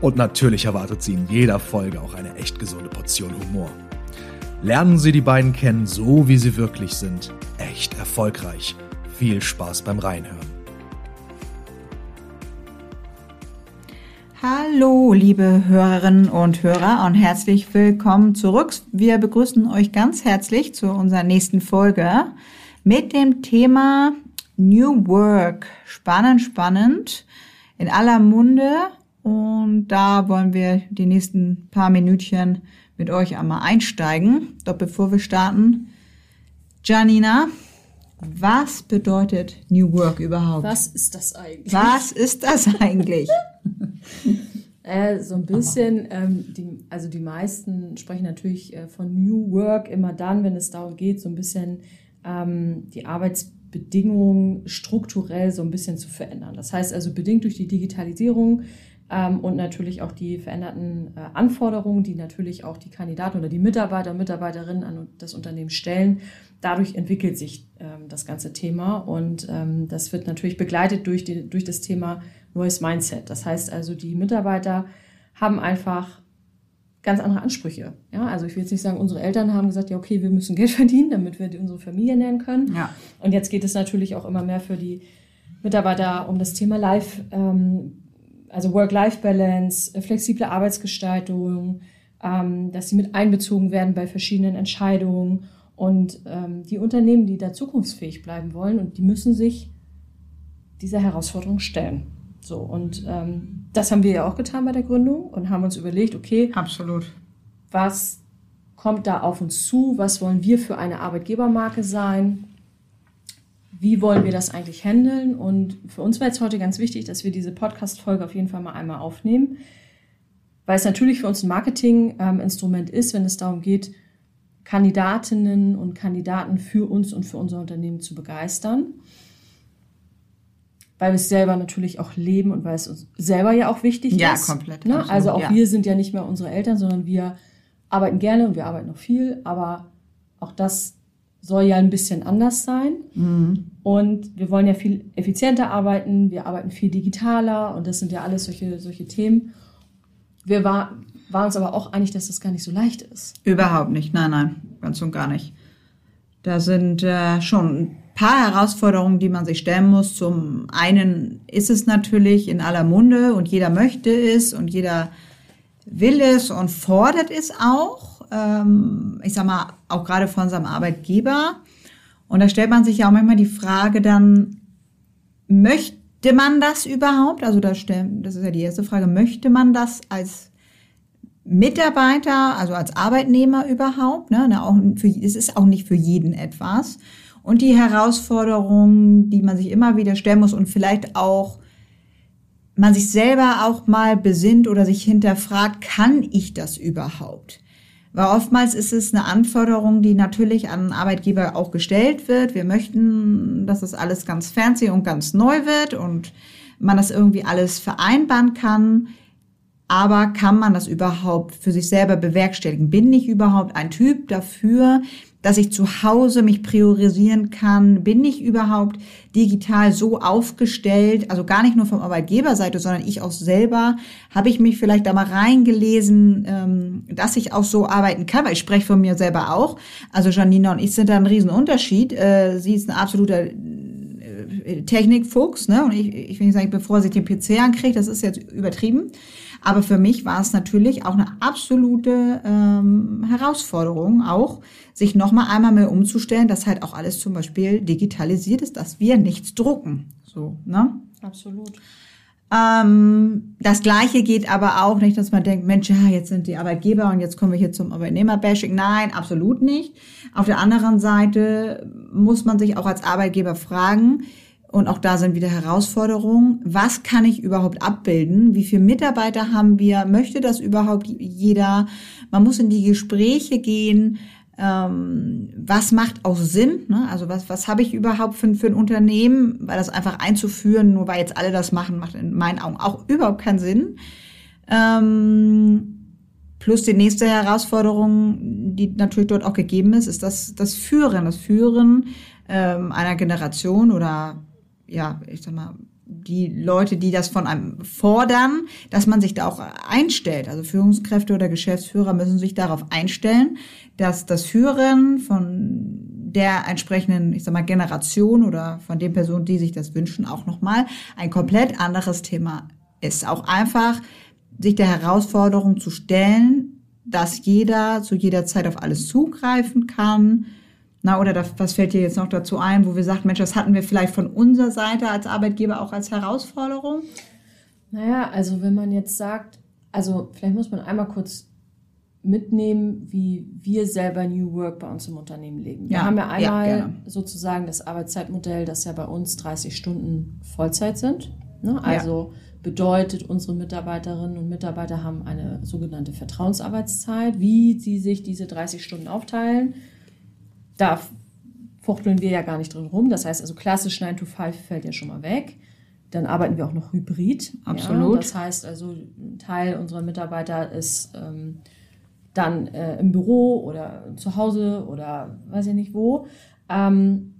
Und natürlich erwartet Sie in jeder Folge auch eine echt gesunde Portion Humor. Lernen Sie die beiden kennen, so wie sie wirklich sind. Echt erfolgreich. Viel Spaß beim Reinhören. Hallo, liebe Hörerinnen und Hörer und herzlich willkommen zurück. Wir begrüßen euch ganz herzlich zu unserer nächsten Folge mit dem Thema New Work. Spannend, spannend. In aller Munde und da wollen wir die nächsten paar Minütchen mit euch einmal einsteigen. Doch bevor wir starten, Janina, was bedeutet New Work überhaupt? Was ist das eigentlich? Was ist das eigentlich? äh, so ein bisschen, ähm, die, also die meisten sprechen natürlich äh, von New Work immer dann, wenn es darum geht, so ein bisschen ähm, die Arbeitsbedingungen strukturell so ein bisschen zu verändern. Das heißt also bedingt durch die Digitalisierung und natürlich auch die veränderten äh, Anforderungen, die natürlich auch die Kandidaten oder die Mitarbeiter und Mitarbeiterinnen an das Unternehmen stellen. Dadurch entwickelt sich ähm, das ganze Thema und ähm, das wird natürlich begleitet durch, die, durch das Thema neues Mindset. Das heißt also, die Mitarbeiter haben einfach ganz andere Ansprüche. Ja, also ich will jetzt nicht sagen, unsere Eltern haben gesagt, ja, okay, wir müssen Geld verdienen, damit wir unsere Familie ernähren können. Ja. Und jetzt geht es natürlich auch immer mehr für die Mitarbeiter um das Thema Live, ähm, also Work-Life-Balance, äh, flexible Arbeitsgestaltung, ähm, dass sie mit einbezogen werden bei verschiedenen Entscheidungen und ähm, die Unternehmen, die da zukunftsfähig bleiben wollen und die müssen sich dieser Herausforderung stellen. So und ähm, das haben wir ja auch getan bei der Gründung und haben uns überlegt, okay, absolut, was kommt da auf uns zu? Was wollen wir für eine Arbeitgebermarke sein? Wie wollen wir das eigentlich handeln? Und für uns war jetzt heute ganz wichtig, dass wir diese Podcast-Folge auf jeden Fall mal einmal aufnehmen, weil es natürlich für uns ein Marketing-Instrument ist, wenn es darum geht, Kandidatinnen und Kandidaten für uns und für unser Unternehmen zu begeistern. Weil wir es selber natürlich auch leben und weil es uns selber ja auch wichtig ja, ist. Ja, komplett. Ne? Also auch ja. wir sind ja nicht mehr unsere Eltern, sondern wir arbeiten gerne und wir arbeiten noch viel, aber auch das soll ja ein bisschen anders sein. Mhm. Und wir wollen ja viel effizienter arbeiten, wir arbeiten viel digitaler und das sind ja alles solche, solche Themen. Wir war, waren uns aber auch einig, dass das gar nicht so leicht ist. Überhaupt nicht, nein, nein, ganz und gar nicht. Da sind äh, schon ein paar Herausforderungen, die man sich stellen muss. Zum einen ist es natürlich in aller Munde und jeder möchte es und jeder will es und fordert es auch ähm, ich sag mal, auch gerade von seinem Arbeitgeber. Und da stellt man sich ja auch manchmal die Frage dann, möchte man das überhaupt? Also da stellen, das ist ja die erste Frage, möchte man das als Mitarbeiter, also als Arbeitnehmer überhaupt? Ne? Auch für, es ist auch nicht für jeden etwas. Und die Herausforderungen, die man sich immer wieder stellen muss und vielleicht auch man sich selber auch mal besinnt oder sich hinterfragt, kann ich das überhaupt? Weil oftmals ist es eine Anforderung, die natürlich an Arbeitgeber auch gestellt wird. Wir möchten, dass das alles ganz fancy und ganz neu wird und man das irgendwie alles vereinbaren kann. Aber kann man das überhaupt für sich selber bewerkstelligen? Bin ich überhaupt ein Typ dafür, dass ich zu Hause mich priorisieren kann? Bin ich überhaupt digital so aufgestellt? Also gar nicht nur vom Arbeitgeberseite, sondern ich auch selber. Habe ich mich vielleicht da mal reingelesen, ähm, dass ich auch so arbeiten kann? Weil ich spreche von mir selber auch. Also Janina und ich sind da ein Riesenunterschied. Äh, sie ist ein absoluter äh, Technikfuchs, ne? Und ich, ich will nicht sagen, bevor sie den PC ankriegt, das ist jetzt übertrieben. Aber für mich war es natürlich auch eine absolute ähm, Herausforderung, auch sich nochmal einmal mehr umzustellen, dass halt auch alles zum Beispiel digitalisiert ist, dass wir nichts drucken. So, ne? Absolut. Ähm, das Gleiche geht aber auch nicht, dass man denkt, Mensch, ja, jetzt sind die Arbeitgeber und jetzt kommen wir hier zum Arbeitnehmerbashing. Nein, absolut nicht. Auf der anderen Seite muss man sich auch als Arbeitgeber fragen, Und auch da sind wieder Herausforderungen. Was kann ich überhaupt abbilden? Wie viele Mitarbeiter haben wir? Möchte das überhaupt jeder? Man muss in die Gespräche gehen. Ähm, was macht auch Sinn? Ne? Also was, was habe ich überhaupt für, für ein Unternehmen? Weil das einfach einzuführen, nur weil jetzt alle das machen, macht in meinen Augen auch überhaupt keinen Sinn. Ähm, plus die nächste Herausforderung, die natürlich dort auch gegeben ist, ist das, das Führen. Das Führen ähm, einer Generation oder ja, ich sag mal, die Leute, die das von einem fordern, dass man sich da auch einstellt. Also Führungskräfte oder Geschäftsführer müssen sich darauf einstellen, dass das Führen von der entsprechenden, ich sag mal, Generation oder von den Personen, die sich das wünschen, auch nochmal ein komplett anderes Thema ist. Auch einfach sich der Herausforderung zu stellen, dass jeder zu jeder Zeit auf alles zugreifen kann, na, oder das, was fällt dir jetzt noch dazu ein, wo wir sagen, Mensch, das hatten wir vielleicht von unserer Seite als Arbeitgeber auch als Herausforderung? Naja, also wenn man jetzt sagt, also vielleicht muss man einmal kurz mitnehmen, wie wir selber New Work bei uns im Unternehmen leben. Wir ja, haben ja einmal ja, sozusagen das Arbeitszeitmodell, das ja bei uns 30 Stunden Vollzeit sind. Ne? Also ja. bedeutet, unsere Mitarbeiterinnen und Mitarbeiter haben eine sogenannte Vertrauensarbeitszeit. Wie sie sich diese 30 Stunden aufteilen, da fuchteln wir ja gar nicht drin rum. Das heißt also klassisch 9 to 5 fällt ja schon mal weg. Dann arbeiten wir auch noch hybrid. Absolut. Ja, das heißt also, ein Teil unserer Mitarbeiter ist ähm, dann äh, im Büro oder zu Hause oder weiß ich nicht wo. Ähm,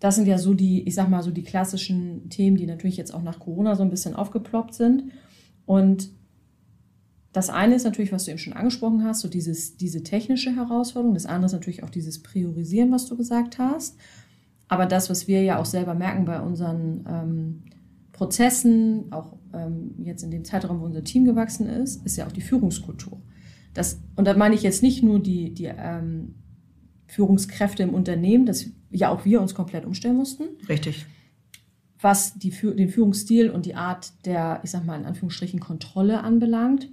das sind ja so die, ich sag mal, so die klassischen Themen, die natürlich jetzt auch nach Corona so ein bisschen aufgeploppt sind. Und das eine ist natürlich, was du eben schon angesprochen hast, so dieses, diese technische Herausforderung. Das andere ist natürlich auch dieses Priorisieren, was du gesagt hast. Aber das, was wir ja auch selber merken bei unseren ähm, Prozessen, auch ähm, jetzt in dem Zeitraum, wo unser Team gewachsen ist, ist ja auch die Führungskultur. Das, und da meine ich jetzt nicht nur die, die ähm, Führungskräfte im Unternehmen, dass ja auch wir uns komplett umstellen mussten. Richtig. Was die, den Führungsstil und die Art der, ich sag mal in Anführungsstrichen, Kontrolle anbelangt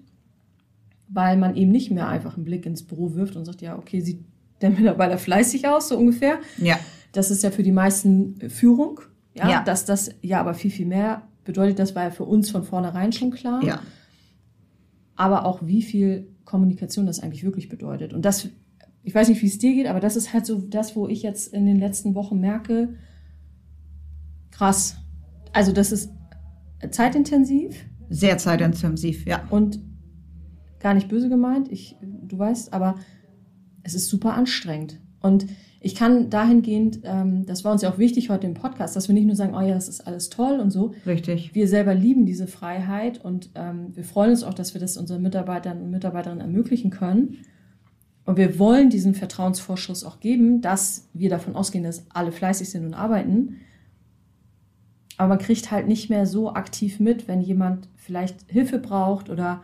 weil man eben nicht mehr einfach einen Blick ins Büro wirft und sagt, ja, okay, sieht der Mitarbeiter fleißig aus, so ungefähr. Ja. Das ist ja für die meisten Führung. Ja, ja. Dass das ja aber viel, viel mehr bedeutet, das war ja für uns von vornherein schon klar. Ja. Aber auch wie viel Kommunikation das eigentlich wirklich bedeutet. Und das, ich weiß nicht, wie es dir geht, aber das ist halt so das, wo ich jetzt in den letzten Wochen merke, krass. Also das ist zeitintensiv. Sehr zeitintensiv, ja. Und gar nicht böse gemeint, ich, du weißt, aber es ist super anstrengend. Und ich kann dahingehend, ähm, das war uns ja auch wichtig heute im Podcast, dass wir nicht nur sagen, oh ja, das ist alles toll und so. Richtig. Wir selber lieben diese Freiheit und ähm, wir freuen uns auch, dass wir das unseren Mitarbeitern und Mitarbeiterinnen ermöglichen können. Und wir wollen diesen Vertrauensvorschuss auch geben, dass wir davon ausgehen, dass alle fleißig sind und arbeiten. Aber man kriegt halt nicht mehr so aktiv mit, wenn jemand vielleicht Hilfe braucht oder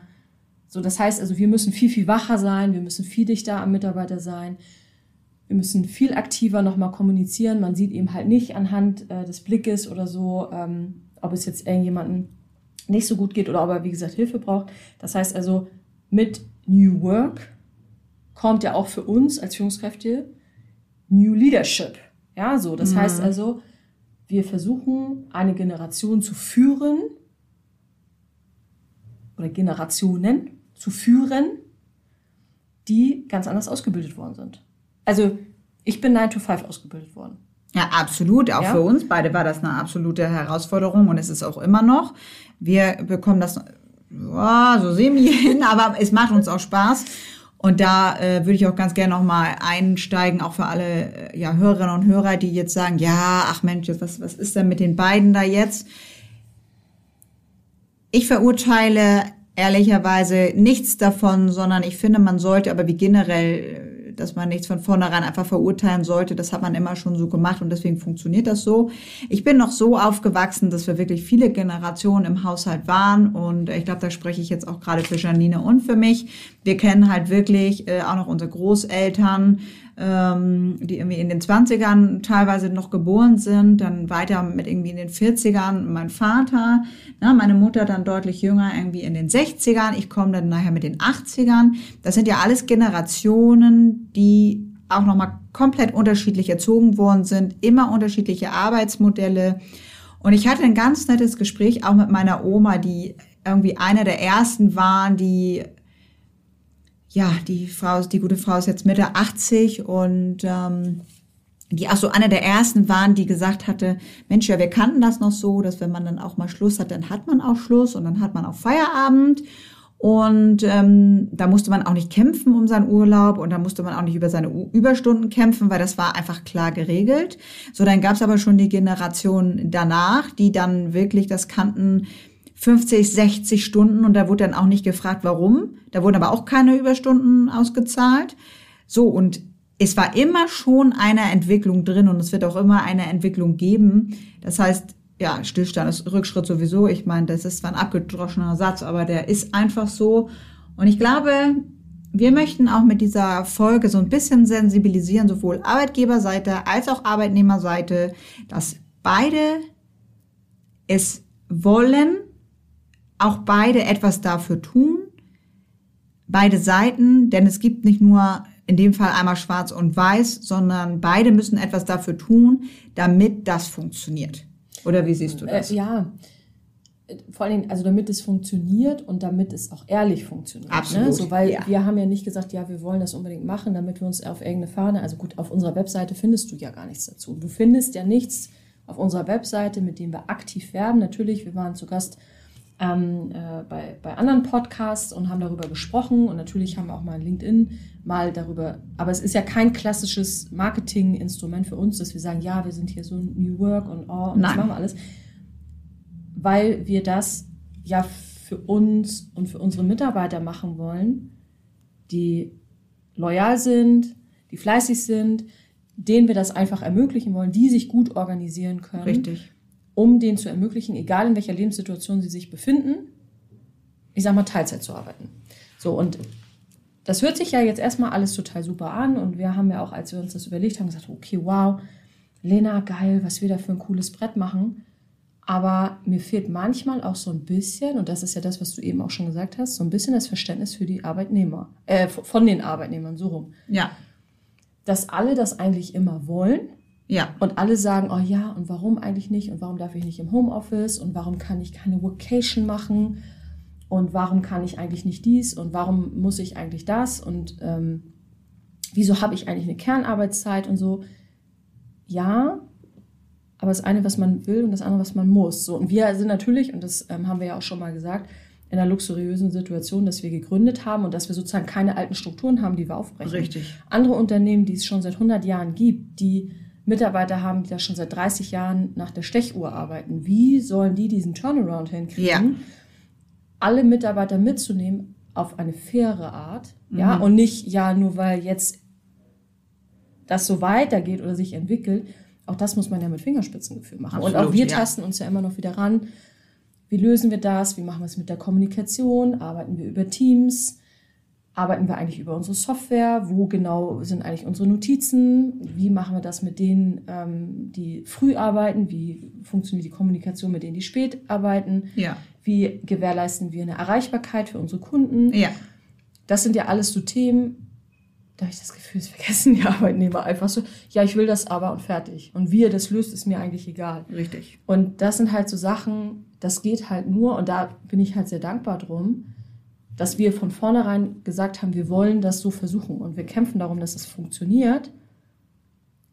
so, das heißt also, wir müssen viel, viel wacher sein, wir müssen viel dichter am Mitarbeiter sein, wir müssen viel aktiver nochmal kommunizieren. Man sieht eben halt nicht anhand äh, des Blickes oder so, ähm, ob es jetzt irgendjemanden nicht so gut geht oder ob er, wie gesagt, Hilfe braucht. Das heißt also, mit New Work kommt ja auch für uns als Führungskräfte New Leadership. Ja, so. Das mhm. heißt also, wir versuchen, eine Generation zu führen oder Generationen zu führen, die ganz anders ausgebildet worden sind. Also ich bin 9 to 5 ausgebildet worden. Ja, absolut. Auch ja. für uns beide war das eine absolute Herausforderung und es ist auch immer noch. Wir bekommen das oh, so semi hin, aber es macht uns auch Spaß. Und da äh, würde ich auch ganz gerne nochmal einsteigen, auch für alle äh, ja, Hörerinnen und Hörer, die jetzt sagen, ja, ach Mensch, was, was ist denn mit den beiden da jetzt? Ich verurteile ehrlicherweise nichts davon, sondern ich finde, man sollte aber wie generell, dass man nichts von vornherein einfach verurteilen sollte, das hat man immer schon so gemacht und deswegen funktioniert das so. Ich bin noch so aufgewachsen, dass wir wirklich viele Generationen im Haushalt waren und ich glaube, da spreche ich jetzt auch gerade für Janine und für mich. Wir kennen halt wirklich äh, auch noch unsere Großeltern, ähm, die irgendwie in den 20ern teilweise noch geboren sind, dann weiter mit irgendwie in den 40ern mein Vater, na, meine Mutter dann deutlich jünger, irgendwie in den 60ern, ich komme dann nachher mit den 80ern. Das sind ja alles Generationen, die auch nochmal komplett unterschiedlich erzogen worden sind, immer unterschiedliche Arbeitsmodelle. Und ich hatte ein ganz nettes Gespräch auch mit meiner Oma, die irgendwie einer der ersten waren, die ja, die Frau, die gute Frau ist jetzt Mitte 80 und ähm, die auch so einer der ersten waren, die gesagt hatte, Mensch, ja, wir kannten das noch so, dass wenn man dann auch mal Schluss hat, dann hat man auch Schluss und dann hat man auch Feierabend. Und ähm, da musste man auch nicht kämpfen um seinen Urlaub und da musste man auch nicht über seine U Überstunden kämpfen, weil das war einfach klar geregelt. So, dann gab es aber schon die Generation danach, die dann wirklich das kannten, 50, 60 Stunden und da wurde dann auch nicht gefragt, warum. Da wurden aber auch keine Überstunden ausgezahlt. So, und es war immer schon eine Entwicklung drin und es wird auch immer eine Entwicklung geben. Das heißt, ja, Stillstand ist Rückschritt sowieso. Ich meine, das ist zwar ein abgedroschener Satz, aber der ist einfach so. Und ich glaube, wir möchten auch mit dieser Folge so ein bisschen sensibilisieren, sowohl Arbeitgeberseite als auch Arbeitnehmerseite, dass beide es wollen, auch beide etwas dafür tun, beide Seiten, denn es gibt nicht nur in dem Fall einmal schwarz und weiß, sondern beide müssen etwas dafür tun, damit das funktioniert. Oder wie siehst du äh, das? Äh, ja, vor allem, also damit es funktioniert und damit es auch ehrlich funktioniert. Ne? Absolut. Ne? So, weil ja. wir haben ja nicht gesagt, ja, wir wollen das unbedingt machen, damit wir uns auf irgendeine Fahne, also gut, auf unserer Webseite findest du ja gar nichts dazu. Du findest ja nichts auf unserer Webseite, mit dem wir aktiv werben. Natürlich, wir waren zu Gast ähm, äh, bei, bei anderen Podcasts und haben darüber gesprochen. Und natürlich haben wir auch mal LinkedIn mal darüber. Aber es ist ja kein klassisches Marketinginstrument für uns, dass wir sagen, ja, wir sind hier so New Work und oh, und das machen wir alles. Weil wir das ja für uns und für unsere Mitarbeiter machen wollen, die loyal sind, die fleißig sind, denen wir das einfach ermöglichen wollen, die sich gut organisieren können. Richtig um denen zu ermöglichen, egal in welcher Lebenssituation sie sich befinden, ich sag mal, Teilzeit zu arbeiten. So, und das hört sich ja jetzt erstmal alles total super an. Und wir haben ja auch, als wir uns das überlegt haben, gesagt, okay, wow, Lena, geil, was wir da für ein cooles Brett machen. Aber mir fehlt manchmal auch so ein bisschen, und das ist ja das, was du eben auch schon gesagt hast, so ein bisschen das Verständnis für die Arbeitnehmer, äh, von den Arbeitnehmern, so rum. Ja. Dass alle das eigentlich immer wollen, ja. Und alle sagen, oh ja, und warum eigentlich nicht? Und warum darf ich nicht im Homeoffice? Und warum kann ich keine Vocation machen? Und warum kann ich eigentlich nicht dies? Und warum muss ich eigentlich das? Und ähm, wieso habe ich eigentlich eine Kernarbeitszeit und so? Ja, aber das eine, was man will und das andere, was man muss. So, und wir sind natürlich, und das ähm, haben wir ja auch schon mal gesagt, in einer luxuriösen Situation, dass wir gegründet haben und dass wir sozusagen keine alten Strukturen haben, die wir aufbrechen. Richtig. Andere Unternehmen, die es schon seit 100 Jahren gibt, die Mitarbeiter haben, die da schon seit 30 Jahren nach der Stechuhr arbeiten. Wie sollen die diesen Turnaround hinkriegen? Ja. Alle Mitarbeiter mitzunehmen auf eine faire Art, mhm. ja, und nicht, ja, nur weil jetzt das so weitergeht oder sich entwickelt. Auch das muss man ja mit Fingerspitzengefühl machen. Absolut, und auch wir ja. tasten uns ja immer noch wieder ran. Wie lösen wir das? Wie machen wir es mit der Kommunikation? Arbeiten wir über Teams? Arbeiten wir eigentlich über unsere Software? Wo genau sind eigentlich unsere Notizen? Wie machen wir das mit denen, ähm, die früh arbeiten? Wie funktioniert die Kommunikation mit denen, die spät arbeiten? Ja. Wie gewährleisten wir eine Erreichbarkeit für unsere Kunden? Ja. Das sind ja alles so Themen, da habe ich das Gefühl, es vergessen die Arbeitnehmer einfach so, ja, ich will das aber und fertig. Und wie er das löst, ist mir eigentlich egal. Richtig. Und das sind halt so Sachen, das geht halt nur, und da bin ich halt sehr dankbar drum, dass wir von vornherein gesagt haben, wir wollen das so versuchen und wir kämpfen darum, dass es funktioniert,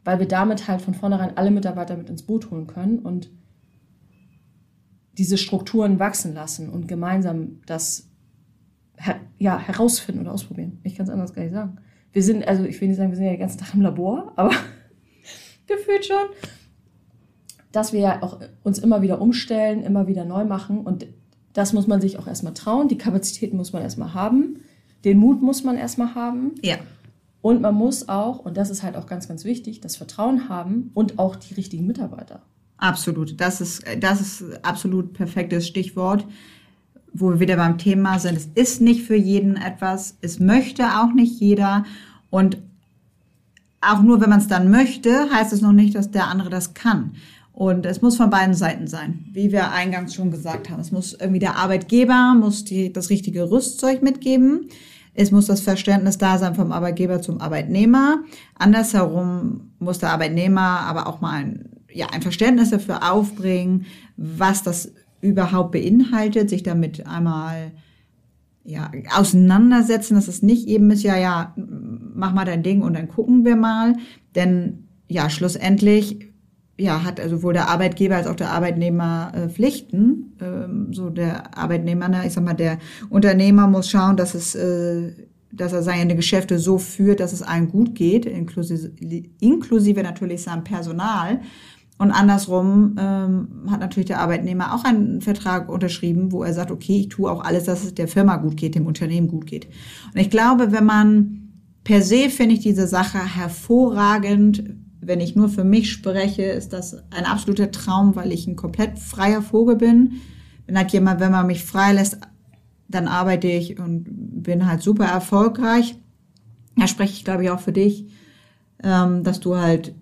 weil wir damit halt von vornherein alle Mitarbeiter mit ins Boot holen können und diese Strukturen wachsen lassen und gemeinsam das her ja, herausfinden oder ausprobieren. Ich kann es anders gar nicht sagen. Wir sind, also ich will nicht sagen, wir sind ja den ganzen Tag im Labor, aber gefühlt schon, dass wir ja auch uns immer wieder umstellen, immer wieder neu machen und das muss man sich auch erstmal trauen. Die Kapazitäten muss man erstmal haben. Den Mut muss man erstmal haben. Ja. Und man muss auch, und das ist halt auch ganz, ganz wichtig, das Vertrauen haben und auch die richtigen Mitarbeiter. Absolut. Das ist, das ist absolut perfektes Stichwort, wo wir wieder beim Thema sind. Es ist nicht für jeden etwas. Es möchte auch nicht jeder. Und auch nur wenn man es dann möchte, heißt es noch nicht, dass der andere das kann. Und es muss von beiden Seiten sein, wie wir eingangs schon gesagt haben. Es muss irgendwie der Arbeitgeber muss die, das richtige Rüstzeug mitgeben. Es muss das Verständnis da sein vom Arbeitgeber zum Arbeitnehmer. Andersherum muss der Arbeitnehmer aber auch mal ein, ja, ein Verständnis dafür aufbringen, was das überhaupt beinhaltet, sich damit einmal ja, auseinandersetzen, dass es nicht eben ist, ja, ja, mach mal dein Ding und dann gucken wir mal. Denn ja, schlussendlich ja, hat also sowohl der Arbeitgeber als auch der Arbeitnehmer äh, Pflichten. Ähm, so der Arbeitnehmer, ne, ich sag mal, der Unternehmer muss schauen, dass es, äh, dass er seine Geschäfte so führt, dass es allen gut geht, inklusive, inklusive natürlich seinem Personal. Und andersrum ähm, hat natürlich der Arbeitnehmer auch einen Vertrag unterschrieben, wo er sagt, okay, ich tue auch alles, dass es der Firma gut geht, dem Unternehmen gut geht. Und ich glaube, wenn man per se finde ich diese Sache hervorragend. Wenn ich nur für mich spreche, ist das ein absoluter Traum, weil ich ein komplett freier Vogel bin. Wenn halt jemand, wenn man mich freilässt, dann arbeite ich und bin halt super erfolgreich. Da spreche ich, glaube ich, auch für dich, ähm, dass du halt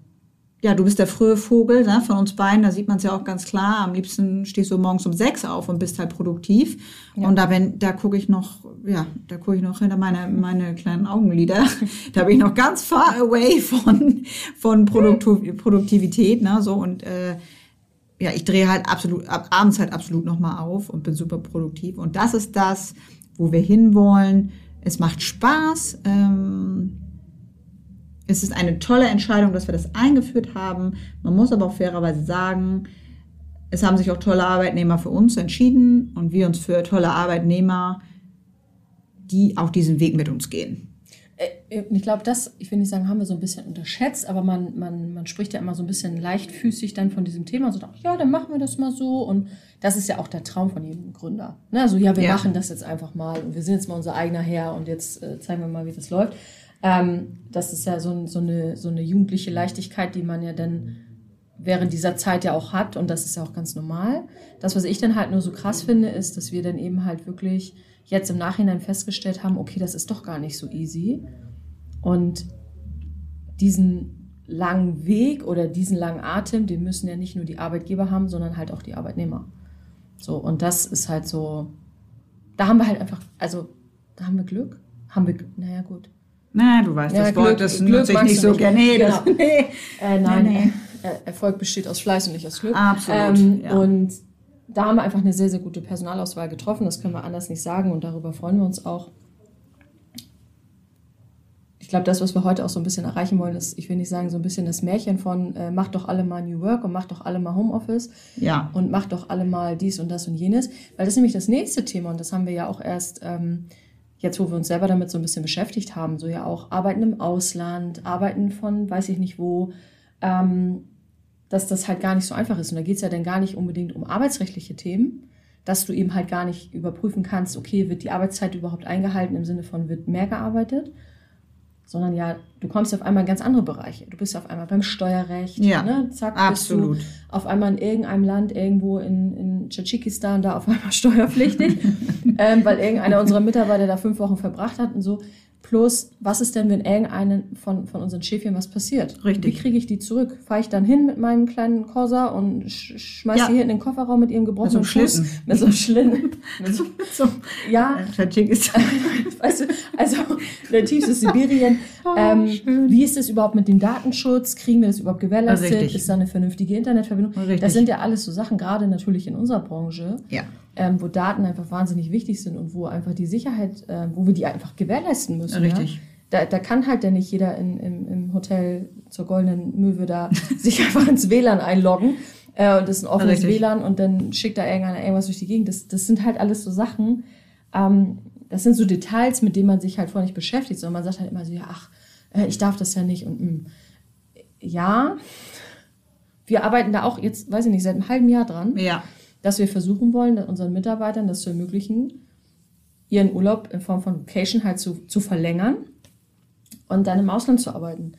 ja, du bist der frühe Vogel ne, von uns beiden, da sieht man es ja auch ganz klar. Am liebsten stehst du morgens um sechs auf und bist halt produktiv. Ja. Und da bin, da gucke ich noch, ja, da gucke ich noch hinter meine, meine kleinen Augenlider. da bin ich noch ganz far away von, von Produktiv Produktivität, ne, so und äh, ja, ich drehe halt absolut, ab, abends halt absolut nochmal auf und bin super produktiv. Und das ist das, wo wir hinwollen. Es macht Spaß. Ähm, es ist eine tolle Entscheidung, dass wir das eingeführt haben. Man muss aber auch fairerweise sagen, es haben sich auch tolle Arbeitnehmer für uns entschieden und wir uns für tolle Arbeitnehmer, die auch diesen Weg mit uns gehen. Äh, ich glaube, das, ich will nicht sagen, haben wir so ein bisschen unterschätzt, aber man, man, man spricht ja immer so ein bisschen leichtfüßig dann von diesem Thema. So, ja, dann machen wir das mal so. Und das ist ja auch der Traum von jedem Gründer. Ne? Also, ja, wir ja. machen das jetzt einfach mal und wir sind jetzt mal unser eigener Herr und jetzt äh, zeigen wir mal, wie das läuft. Ähm, das ist ja so, so, eine, so eine jugendliche Leichtigkeit, die man ja dann während dieser Zeit ja auch hat und das ist ja auch ganz normal. Das, was ich dann halt nur so krass finde, ist, dass wir dann eben halt wirklich jetzt im Nachhinein festgestellt haben, okay, das ist doch gar nicht so easy. Und diesen langen Weg oder diesen langen Atem, den müssen ja nicht nur die Arbeitgeber haben, sondern halt auch die Arbeitnehmer. So, und das ist halt so, da haben wir halt einfach, also da haben wir Glück. Haben wir, naja, gut. Na, du weißt, ja, das Glück, Wort, das Glück nutze ich nicht so gerne. Nee, genau. das, nee. Äh, nein, nee, nee. Erfolg besteht aus Fleiß und nicht aus Glück. Absolut. Ähm, ja. Und da haben wir einfach eine sehr, sehr gute Personalauswahl getroffen. Das können wir anders nicht sagen und darüber freuen wir uns auch. Ich glaube, das, was wir heute auch so ein bisschen erreichen wollen, ist, ich will nicht sagen, so ein bisschen das Märchen von äh, macht doch alle mal New Work und macht doch alle mal Homeoffice. Ja. Und macht doch alle mal dies und das und jenes. Weil das ist nämlich das nächste Thema und das haben wir ja auch erst ähm, jetzt, wo wir uns selber damit so ein bisschen beschäftigt haben, so ja auch Arbeiten im Ausland, Arbeiten von weiß ich nicht wo, ähm, dass das halt gar nicht so einfach ist. Und da geht es ja dann gar nicht unbedingt um arbeitsrechtliche Themen, dass du eben halt gar nicht überprüfen kannst, okay, wird die Arbeitszeit überhaupt eingehalten im Sinne von, wird mehr gearbeitet, sondern ja, du kommst auf einmal in ganz andere Bereiche. Du bist auf einmal beim Steuerrecht, ja, ne? zack, absolut. bist du auf einmal in irgendeinem Land, irgendwo in, in Tschetschikistan, da auf einmal steuerpflichtig, ähm, weil irgendeiner unserer Mitarbeiter da fünf Wochen verbracht hat und so. Plus, was ist denn, wenn irgendeinen von, von unseren Schäfchen was passiert? Richtig. Wie kriege ich die zurück? Fahre ich dann hin mit meinem kleinen Corsa und sch schmeiß ja. die hier in den Kofferraum mit ihrem gebrochenen mit so Fuß? Mit so einem Schlitten. mit so, so, ja. weißt du, also der tiefste Sibirien. Oh, ähm, wie ist es überhaupt mit dem Datenschutz? Kriegen wir das überhaupt gewährleistet? Richtig. Ist da eine vernünftige Internetverbindung? Richtig. Das sind ja alles so Sachen, gerade natürlich in unserer Branche. Ja ähm, wo Daten einfach wahnsinnig wichtig sind und wo einfach die Sicherheit, äh, wo wir die einfach gewährleisten müssen. Richtig. Ja? Da, da kann halt dann nicht jeder in, im, im Hotel zur Goldenen Möwe da sich einfach ins WLAN einloggen äh, und das ist ein offenes Richtig. WLAN und dann schickt da irgendeiner irgendwas durch die Gegend. Das, das sind halt alles so Sachen, ähm, das sind so Details, mit denen man sich halt vorher nicht beschäftigt, sondern man sagt halt immer so, ja, ach, äh, ich darf das ja nicht und mh. Mm. ja, wir arbeiten da auch jetzt, weiß ich nicht, seit einem halben Jahr dran. Ja dass wir versuchen wollen, unseren Mitarbeitern das zu ermöglichen, ihren Urlaub in Form von Vacation halt zu, zu verlängern und dann im Ausland zu arbeiten.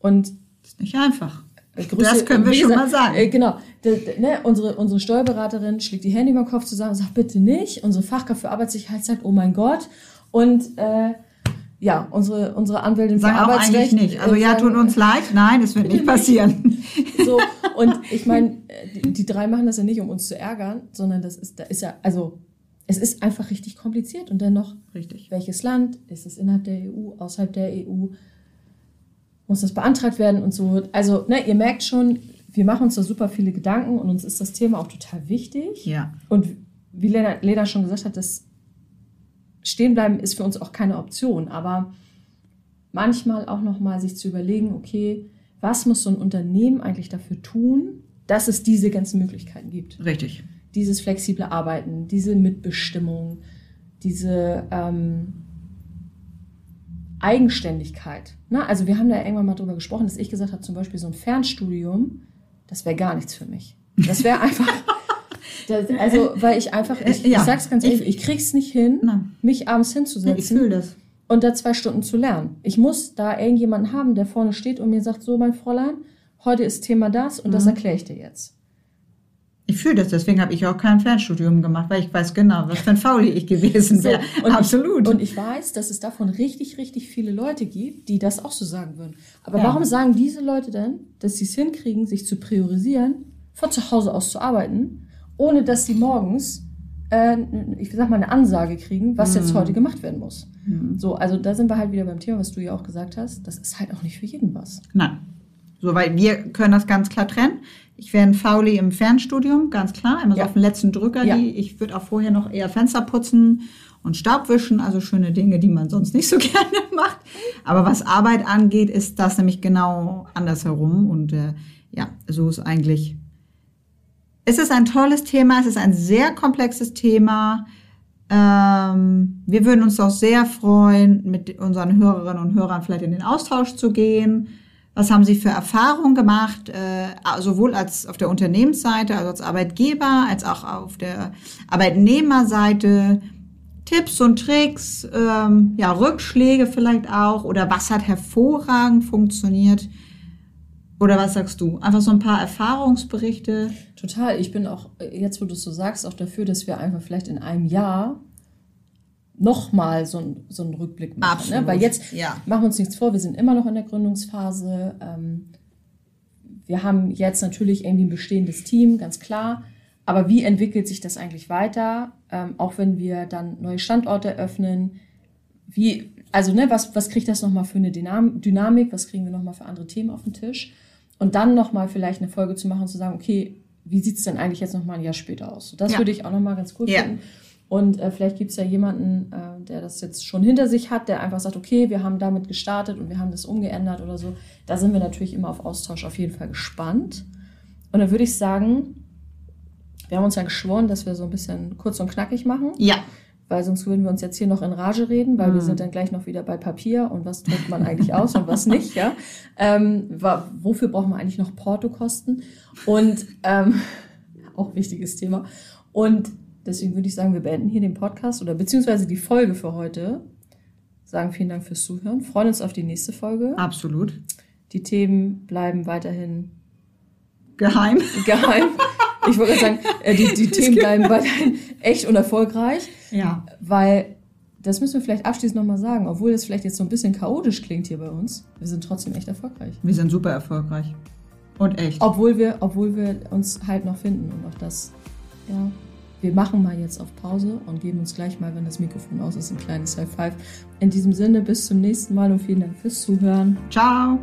Und das ist nicht einfach. Äh, Grüße, das können wir schon mal sagen. Äh, genau. De, ne, unsere, unsere Steuerberaterin schlägt die Hände über den Kopf zusammen und sagt, bitte nicht. Unsere Fachkraft für Arbeitssicherheit sagt, oh mein Gott. Und äh, ja, unsere, unsere Anwältin Sagen für Arbeitsrecht. Auch nicht. Also ja, tut uns leid. Nein, es wird nicht passieren. so, und ich meine, die, drei machen das ja nicht, um uns zu ärgern, sondern das ist, da ist ja, also es ist einfach richtig kompliziert. Und dennoch, richtig. welches Land ist es innerhalb der EU, außerhalb der EU? Muss das beantragt werden und so? Also, ne, ihr merkt schon, wir machen uns da super viele Gedanken und uns ist das Thema auch total wichtig. Ja. Und wie Lena, Lena schon gesagt hat, das Stehenbleiben ist für uns auch keine Option. Aber manchmal auch nochmal sich zu überlegen, okay, was muss so ein Unternehmen eigentlich dafür tun, dass es diese ganzen Möglichkeiten gibt? Richtig. Dieses flexible Arbeiten, diese Mitbestimmung, diese ähm, Eigenständigkeit. Ne? Also wir haben da irgendwann mal drüber gesprochen, dass ich gesagt habe, zum Beispiel so ein Fernstudium, das wäre gar nichts für mich. Das wäre einfach, das, also weil ich einfach, ich, Ja. ich sag's ganz ehrlich, ich krieg's nicht hin, Nein. mich abends Ich hinzusetzen fühle das. Und da zwei Stunden zu lernen. Ich muss da irgendjemanden haben, der vorne steht und mir sagt, so mein Fräulein, heute ist Thema das und Mhm. das erkläre ich dir jetzt. Ich fühle das, deswegen habe ich auch kein Fernstudium gemacht, weil ich weiß genau, was für ein Fauli ich gewesen wäre. und Absolut. Ich, und ich weiß, dass es davon richtig, richtig viele Leute gibt, die das auch so sagen würden. Aber Ja. warum sagen diese Leute denn, dass sie es hinkriegen, sich zu priorisieren, von zu Hause aus zu arbeiten, ohne dass sie morgens, äh, ich sag mal, eine Ansage kriegen, was Mhm. jetzt heute gemacht werden muss? So, also da sind wir halt wieder beim Thema, was du ja auch gesagt hast. Das ist halt auch nicht für jeden was. Nein. So, weil wir können das ganz klar trennen. Ich wäre ein Fauli im Fernstudium, ganz klar. Immer so Ja. auf den letzten Drücker. Ja. Die, ich würde auch vorher noch eher Fenster putzen und Staub wischen. Also schöne Dinge, die man sonst nicht so gerne macht. Aber was Arbeit angeht, ist das nämlich genau andersherum. Und äh, ja, so ist eigentlich. Es ist ein tolles Thema. Es ist ein sehr komplexes Thema. Ähm, wir würden uns auch sehr freuen, mit unseren Hörerinnen und Hörern vielleicht in den Austausch zu gehen. Was haben Sie für Erfahrungen gemacht, äh, sowohl als auf der Unternehmensseite, also als Arbeitgeber, als auch auf der Arbeitnehmerseite? Tipps und Tricks, ähm, ja, Rückschläge vielleicht auch oder was hat hervorragend funktioniert? Oder was sagst du? Einfach so ein paar Erfahrungsberichte. Total. Ich bin auch, jetzt wo du es so sagst, auch dafür, dass wir einfach vielleicht in einem Jahr nochmal so, ein, so einen Rückblick machen. Absolut. Ne? Weil jetzt Ja. machen wir uns nichts vor, wir sind immer noch in der Gründungsphase. Ähm, wir haben jetzt natürlich irgendwie ein bestehendes Team, ganz klar. Aber wie entwickelt sich das eigentlich weiter? Ähm, auch wenn wir dann neue Standorte eröffnen. Wie, also ne, was, was kriegt das nochmal für eine Dynam Dynamik? Was kriegen wir nochmal für andere Themen auf den Tisch? Und dann nochmal vielleicht eine Folge zu machen und zu sagen, okay, wie sieht es denn eigentlich jetzt nochmal ein Jahr später aus? Das Ja. würde ich auch nochmal ganz cool Ja. finden. Und äh, vielleicht gibt es ja jemanden, äh, der das jetzt schon hinter sich hat, der einfach sagt, okay, wir haben damit gestartet und wir haben das umgeändert oder so. Da sind wir natürlich immer auf Austausch auf jeden Fall gespannt. Und dann würde ich sagen, wir haben uns ja geschworen, dass wir so ein bisschen kurz und knackig machen, Ja, weil sonst würden wir uns jetzt hier noch in Rage reden, weil wir sind dann gleich noch wieder bei Papier und was druckt man eigentlich aus und was nicht, ja. Ähm, wofür brauchen wir eigentlich noch Portokosten? Und ähm, auch wichtiges Thema. Und deswegen würde ich sagen, wir beenden hier den Podcast oder beziehungsweise die Folge für heute. Sagen vielen Dank fürs Zuhören. Freuen uns auf die nächste Folge. absolut. Die Themen bleiben weiterhin Geheim. geheim. Ich wollte sagen, äh, die, die Themen bleiben weiterhin echt und erfolgreich, Ja. weil das müssen wir vielleicht abschließend nochmal sagen, obwohl das vielleicht jetzt so ein bisschen chaotisch klingt hier bei uns, wir sind trotzdem echt erfolgreich. Wir sind super erfolgreich. Und echt. Obwohl wir, obwohl wir uns halt noch finden und auch das, ja. Wir machen mal jetzt auf Pause und geben uns gleich mal, wenn das Mikrofon aus ist, ein kleines High Five. In diesem Sinne, bis zum nächsten Mal und vielen Dank fürs Zuhören. Ciao.